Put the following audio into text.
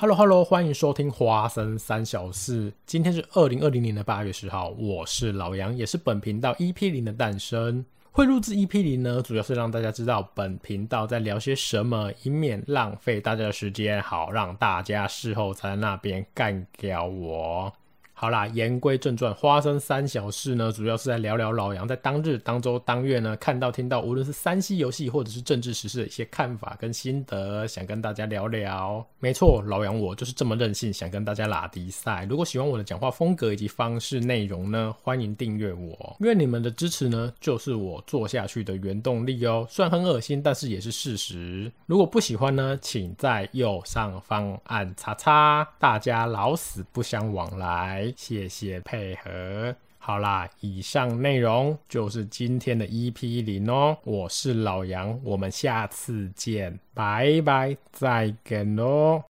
Hello Hello，欢迎收听花生三小四。今天是二零二零年的八月十号，我是老杨，也是本频道 EP 零的诞生。会录制 EP 零呢，主要是让大家知道本频道在聊些什么，以免浪费大家的时间，好让大家事后在那边干掉我。好啦，言归正传，花生三小事呢，主要是在聊聊老杨在当日、当周、当月呢看到、听到，无论是三 C 游戏或者是政治时事的一些看法跟心得，想跟大家聊聊。没错，老杨我就是这么任性，想跟大家拉迪赛。如果喜欢我的讲话风格以及方式内容呢，欢迎订阅我。因为你们的支持呢，就是我做下去的原动力哦。虽然很恶心，但是也是事实。如果不喜欢呢，请在右上方按叉叉。大家老死不相往来。谢谢配合。好啦，以上内容就是今天的 EP 零哦。我是老杨，我们下次见，拜拜，再见喽。